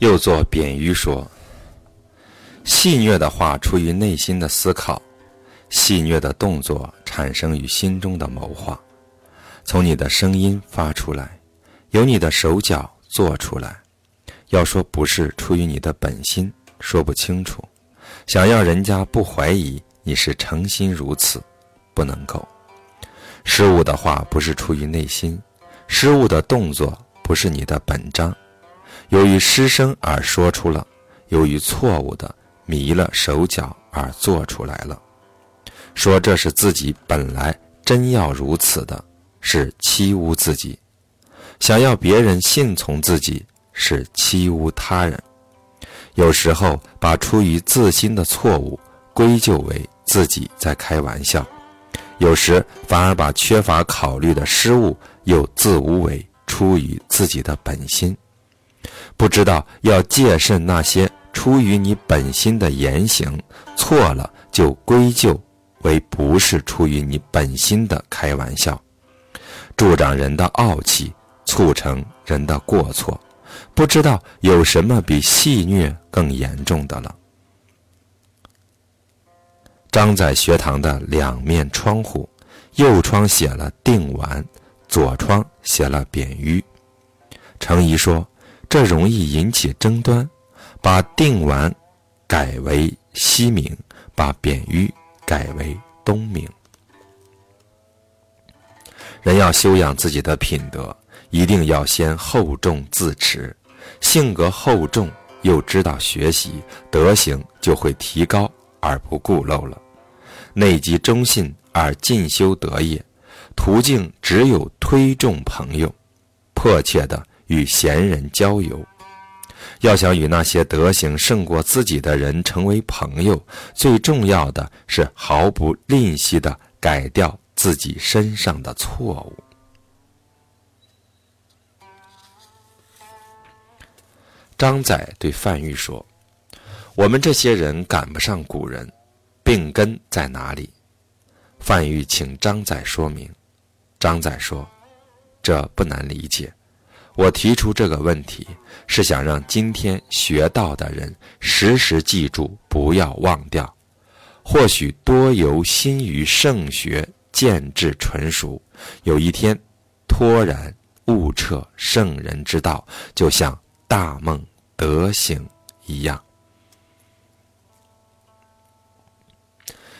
又作贬喻说：戏谑的话出于内心的思考，戏谑的动作产生于心中的谋划，从你的声音发出来，由你的手脚做出来。要说不是出于你的本心，说不清楚。想要人家不怀疑你是诚心如此，不能够。失误的话不是出于内心，失误的动作不是你的本章。由于失声而说出了，由于错误的迷了手脚而做出来了，说这是自己本来真要如此的，是欺侮自己；想要别人信从自己，是欺侮他人。有时候把出于自心的错误归咎为自己在开玩笑，有时反而把缺乏考虑的失误又自无为出于自己的本心。不知道要戒慎那些出于你本心的言行，错了就归咎为不是出于你本心的开玩笑，助长人的傲气，促成人的过错。不知道有什么比戏谑更严重的了。张载学堂的两面窗户，右窗写了定完，左窗写了扁鱼。程颐说。这容易引起争端，把定完改为西明，把扁鱼改为东明。人要修养自己的品德，一定要先厚重自持，性格厚重又知道学习，德行就会提高而不固陋了。内积忠信而进修德业，途径只有推重朋友，迫切的。与贤人交友，要想与那些德行胜过自己的人成为朋友，最重要的是毫不吝惜的改掉自己身上的错误。张载对范玉说：“我们这些人赶不上古人，病根在哪里？”范玉请张载说明。张载说：“这不难理解。”我提出这个问题，是想让今天学道的人时时记住，不要忘掉。或许多由心于圣学，见智纯熟，有一天突然悟彻圣人之道，就像大梦得醒一样。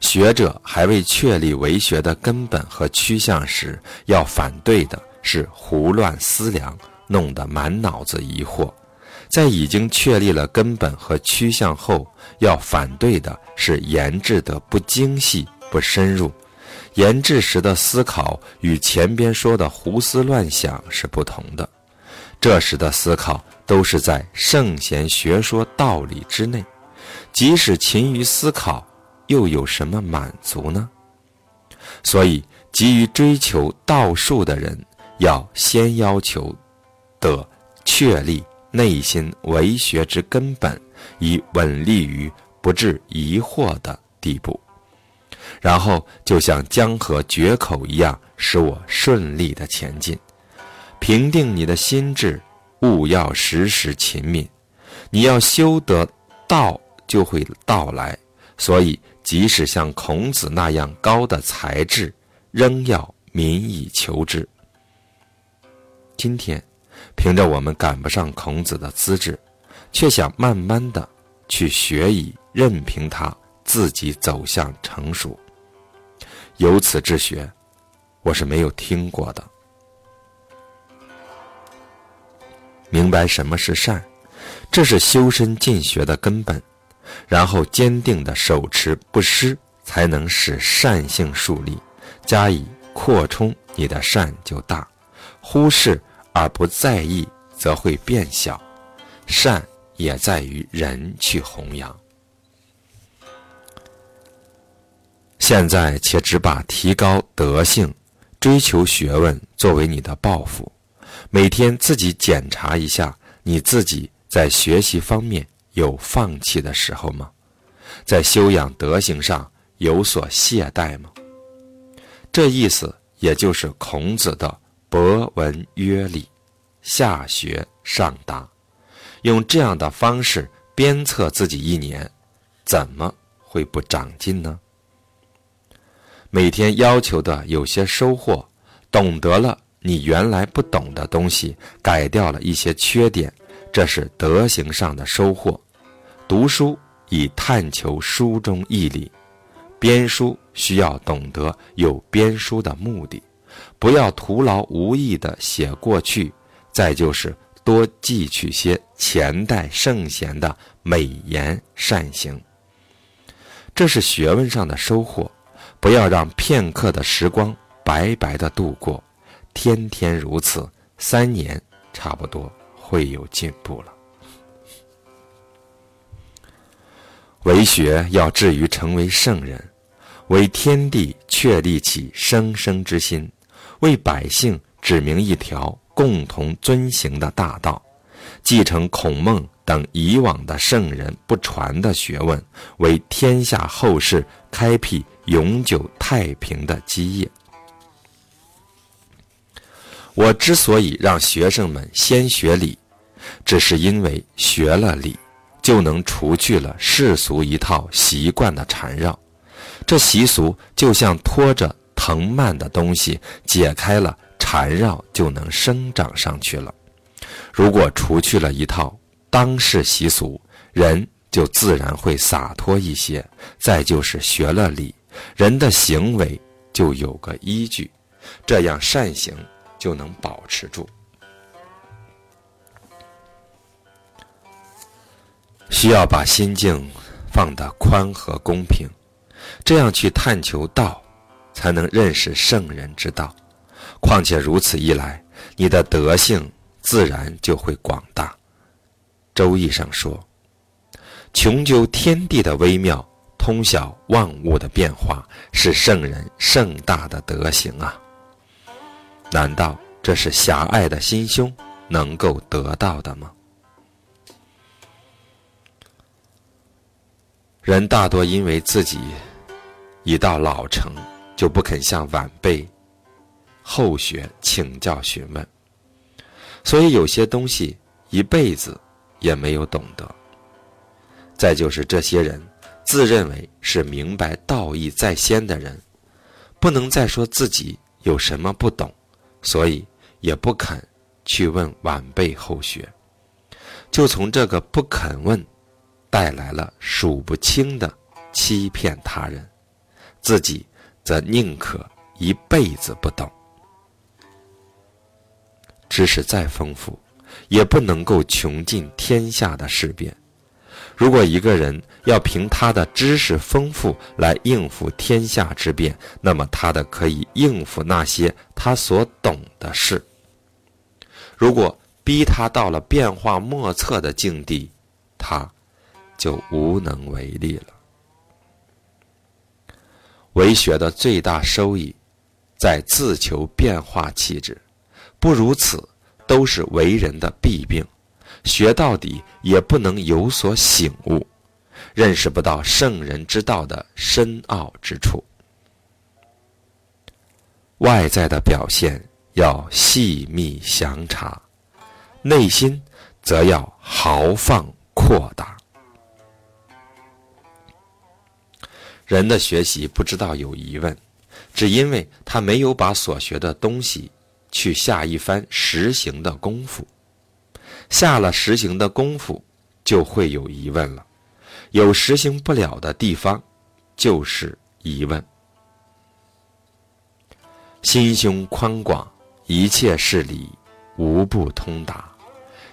学者还未确立为学的根本和趋向时，要反对的是胡乱思量。弄得满脑子疑惑，在已经确立了根本和趋向后，要反对的是研制的不精细、不深入。研制时的思考与前边说的胡思乱想是不同的。这时的思考都是在圣贤学说道理之内，即使勤于思考，又有什么满足呢？所以，急于追求道术的人，要先要求。的确立内心为学之根本，以稳立于不致疑惑的地步，然后就像江河决口一样，使我顺利的前进。平定你的心智，勿要时时勤勉。你要修得道，就会到来。所以，即使像孔子那样高的才智，仍要民以求之。今天。凭着我们赶不上孔子的资质，却想慢慢的去学以任凭他自己走向成熟。由此治学，我是没有听过的。明白什么是善，这是修身进学的根本。然后坚定的手持不失，才能使善性树立，加以扩充，你的善就大。忽视。而不在意，则会变小。善也在于人去弘扬。现在且只把提高德性、追求学问作为你的抱负，每天自己检查一下，你自己在学习方面有放弃的时候吗？在修养德行上有所懈怠吗？这意思也就是孔子的。博闻约礼，下学上达，用这样的方式鞭策自己一年，怎么会不长进呢？每天要求的有些收获，懂得了你原来不懂的东西，改掉了一些缺点，这是德行上的收获。读书以探求书中义理，编书需要懂得有编书的目的，不要徒劳无益的写过去。再就是多记取些前代圣贤的美言善行，这是学问上的收获。不要让片刻的时光白白的度过，天天如此，三年差不多会有进步了。为学要至于成为圣人，为天地确立起生生之心，为百姓指明一条共同遵行的大道，继承孔孟等以往的圣人不传的学问，为天下后世开辟。永久太平的基业。我之所以让学生们先学礼，只是因为学了礼，就能除去了世俗一套习惯的缠绕。这习俗就像拖着藤蔓的东西，解开了缠绕，就能生长上去了。如果除去了一套当世习俗，人就自然会洒脱一些。再就是学了礼。人的行为就有个依据，这样善行就能保持住。需要把心境放得宽和公平，这样去探求道，才能认识圣人之道。况且如此一来，你的德性自然就会广大。《周易》上说：“穷究天地的微妙。”通晓万物的变化是圣人盛大的德行啊！难道这是狭隘的心胸能够得到的吗？人大多因为自己已到老成，就不肯向晚辈、后学请教询问，所以有些东西一辈子也没有懂得。再就是这些人。自认为是明白道义在先的人，不能再说自己有什么不懂，所以也不肯去问晚辈后学，就从这个不肯问，带来了数不清的欺骗他人，自己则宁可一辈子不懂。知识再丰富，也不能够穷尽天下的事变。如果一个人要凭他的知识丰富来应付天下之变，那么他的可以应付那些他所懂的事。如果逼他到了变化莫测的境地，他就无能为力了。为学的最大收益，在自求变化气质，不如此，都是为人的弊病。学到底也不能有所醒悟，认识不到圣人之道的深奥之处。外在的表现要细密详察，内心则要豪放阔大。人的学习不知道有疑问，只因为他没有把所学的东西去下一番实行的功夫。下了实行的功夫，就会有疑问了。有实行不了的地方，就是疑问。心胸宽广，一切事理无不通达；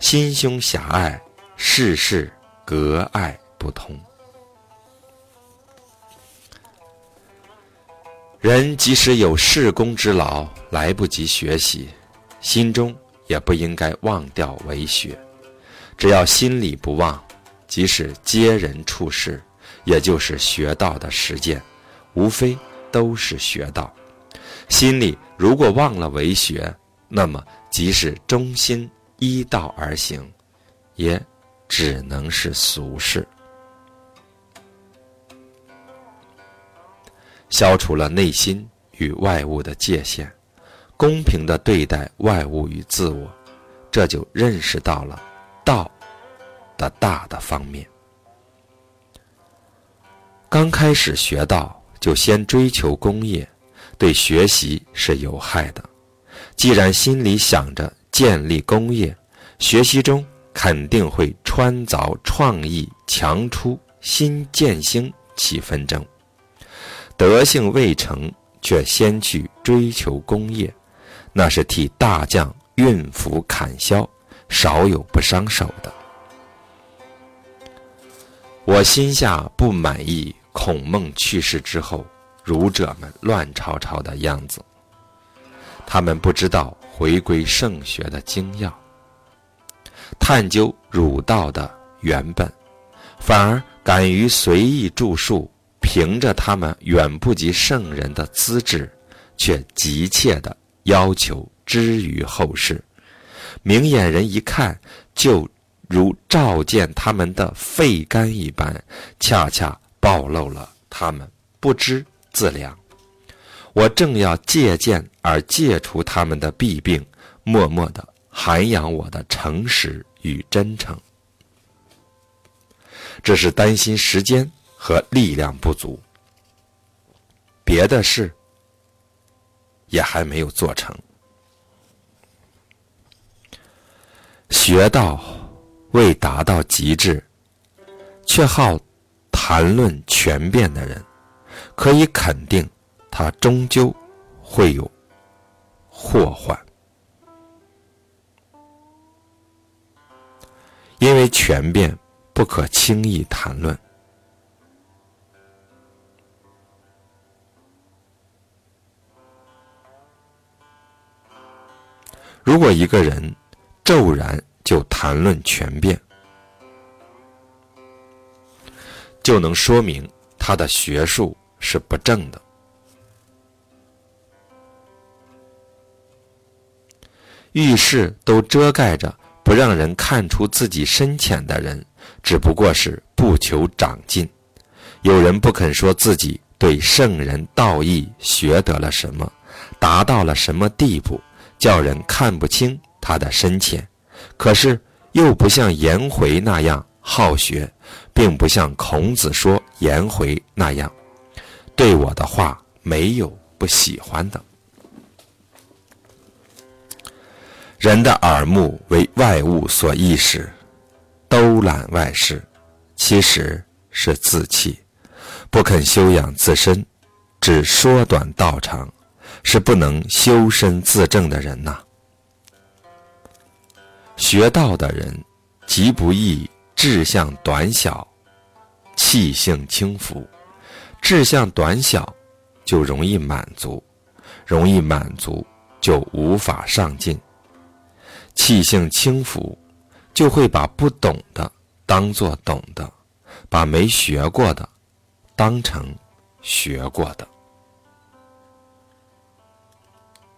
心胸狭隘，事事隔爱不通。人即使有事功之劳，来不及学习，心中。也不应该忘掉为学，只要心里不忘，即使接人处事，也就是学道的实践，无非都是学道。心里如果忘了为学，那么即使忠心依道而行，也只能是俗事。消除了内心与外物的界限。公平的对待外物与自我，这就认识到了道的大的方面。刚开始学道，就先追求功业，对学习是有害的。既然心里想着建立功业，学习中肯定会穿凿创意、强出新建兴起纷争。德性未成，却先去追求功业，那是替大将运斧砍削，少有不伤手的。我心下不满意。孔孟去世之后，儒者们乱吵吵的样子。他们不知道回归圣学的精要，探究儒道的原本，反而敢于随意著述，凭着他们远不及圣人的资质，却急切地要求知于后世。明眼人一看，就如照见他们的肺肝一般，恰恰。暴露了他们不知自量，我正要借鉴而戒除他们的弊病，默默的涵养我的诚实与真诚。这是担心时间和力量不足，别的事也还没有做成。学道未达到极致，却好。谈论权变的人，可以肯定，他终究会有祸患，因为权变不可轻易谈论。如果一个人骤然就谈论权变，就能说明他的学术是不正的。遇事都遮盖着，不让人看出自己深浅的人，只不过是不求长进。有人不肯说自己对圣人道义学得了什么，达到了什么地步，叫人看不清他的深浅。可是又不像颜回那样好学。并不像孔子说颜回那样，对我的话没有不喜欢的。人的耳目为外物所意识，兜揽外事，其实是自弃，不肯修养自身，只缩短道长，是不能修身自正的人呐。学道的人极不易。志向短小，气性轻浮。志向短小，就容易满足；容易满足，就无法上进。气性轻浮，就会把不懂的当做懂的，把没学过的当成学过的。